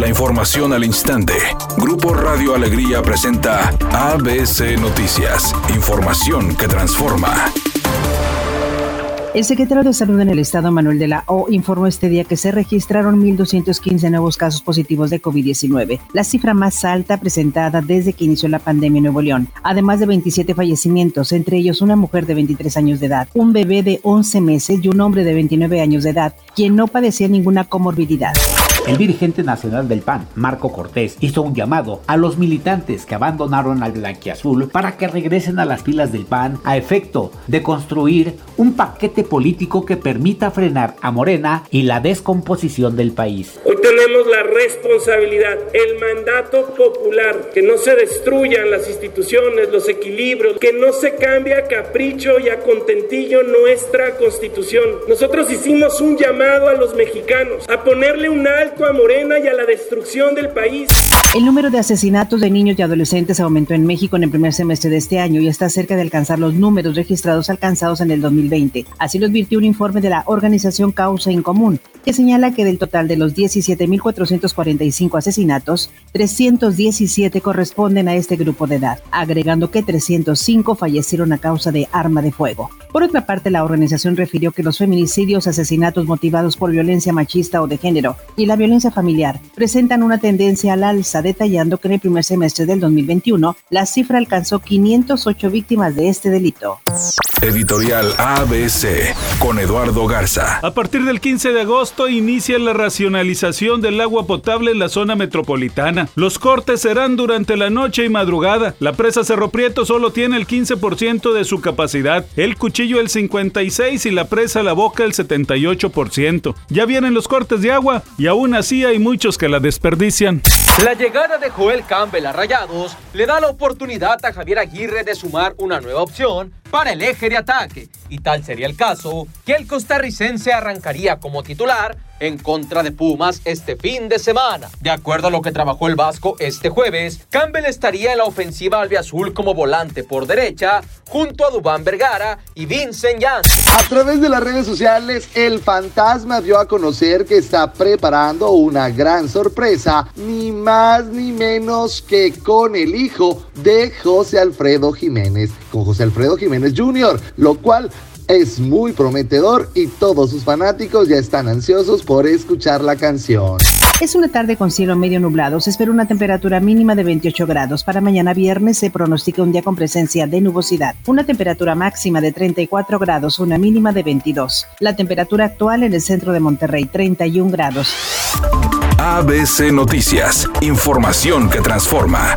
La información al instante. Grupo Radio Alegría presenta ABC Noticias. Información que transforma. El secretario de Salud en el Estado, Manuel de la O, informó este día que se registraron 1.215 nuevos casos positivos de COVID-19, la cifra más alta presentada desde que inició la pandemia en Nuevo León, además de 27 fallecimientos, entre ellos una mujer de 23 años de edad, un bebé de 11 meses y un hombre de 29 años de edad, quien no padecía ninguna comorbilidad. El dirigente nacional del PAN, Marco Cortés, hizo un llamado a los militantes que abandonaron al blanquiazul para que regresen a las filas del PAN a efecto de construir un paquete político que permita frenar a Morena y la descomposición del país. Hoy tenemos la responsabilidad, el mandato popular, que no se destruyan las instituciones, los equilibrios, que no se cambie a capricho y a contentillo nuestra constitución. Nosotros hicimos un llamado a los mexicanos a ponerle un alto El número de asesinatos de niños y adolescentes aumentó en México en el primer semestre de este año y está cerca de alcanzar los números registrados alcanzados en el 2020. Así lo advirtió un informe de la organización Causa en Común, que señala que del total de los 17.445 asesinatos, 317 corresponden a este grupo de edad, agregando que 305 fallecieron a causa de arma de fuego. Por otra parte, la organización refirió que los feminicidios, asesinatos motivados por violencia machista o de género y la violencia familiar presentan una tendencia al alza detallando que en el primer semestre del 2021 la cifra alcanzó 508 víctimas de este delito. Editorial ABC con Eduardo Garza. A partir del 15 de agosto inicia la racionalización del agua potable en la zona metropolitana. Los cortes serán durante la noche y madrugada. La presa Cerro Prieto solo tiene el 15% de su capacidad, el cuchillo el 56% y la presa La Boca el 78%. Ya vienen los cortes de agua y aún así hay muchos que la desperdician. La llegada de Joel Campbell a Rayados le da la oportunidad a Javier Aguirre de sumar una nueva opción para el eje de ataque, y tal sería el caso que el costarricense arrancaría como titular en contra de Pumas este fin de semana. De acuerdo a lo que trabajó el Vasco este jueves, Campbell estaría en la ofensiva albiazul como volante por derecha, junto a Dubán Vergara y Vincent Jan. A través de las redes sociales, el fantasma dio a conocer que está preparando una gran sorpresa, ni más ni menos que con el hijo de José Alfredo Jiménez, con José Alfredo Jiménez Jr., lo cual es muy prometedor y todos sus fanáticos ya están ansiosos por escuchar la canción. Es una tarde con cielo medio nublado. Se espera una temperatura mínima de 28 grados. Para mañana viernes se pronostica un día con presencia de nubosidad. Una temperatura máxima de 34 grados, una mínima de 22. La temperatura actual en el centro de Monterrey, 31 grados. ABC Noticias. Información que transforma.